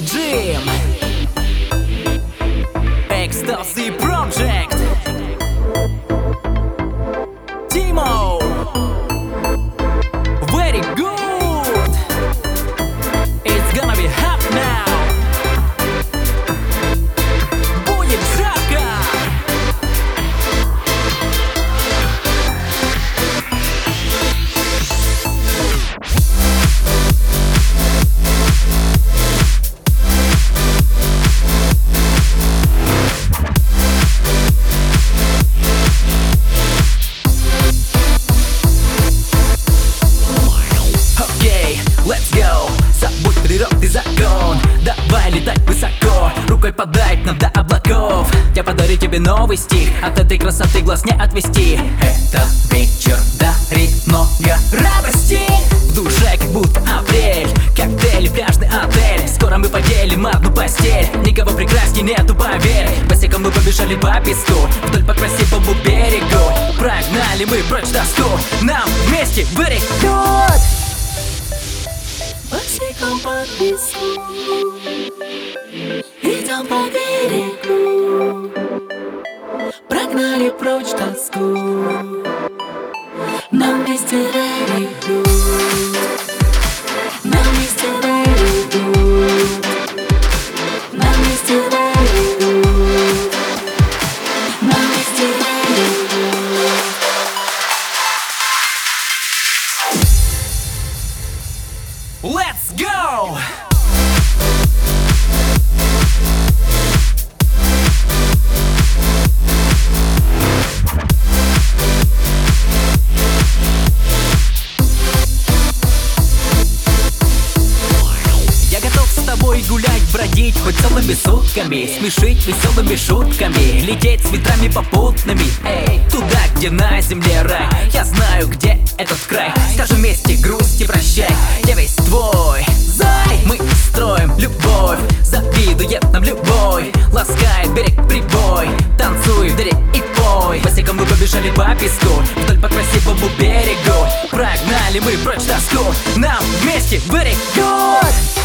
Jim. Ecstasy Project Рукой подать нам до облаков. Я подарю тебе новый стих От этой красоты глаз не отвести. Этот вечер дарит много радости. В душе как будто апрель Коктейль, пляжный отель. Скоро мы поделим одну постель. Никого прекрасней нету, поверь. Босиком мы побежали по песку Вдоль по красивому берегу. Прогнали мы прочь тоску Нам вместе good Босиком по песку Идем по берегу. Прогнали прочь тоску. Нам вместе very Let's go! Тобой гулять, бродить хоть целыми сутками Смешить веселыми шутками Лететь с ветрами попутными Эй, туда, где на земле рай Я знаю, где этот любой Ласкает берег прибой. Танцуй в дыре и пой. Босиком мы побежали по песку. Вдоль по красивому берегу. Прогнали мы прочь тоску Нам вместе very good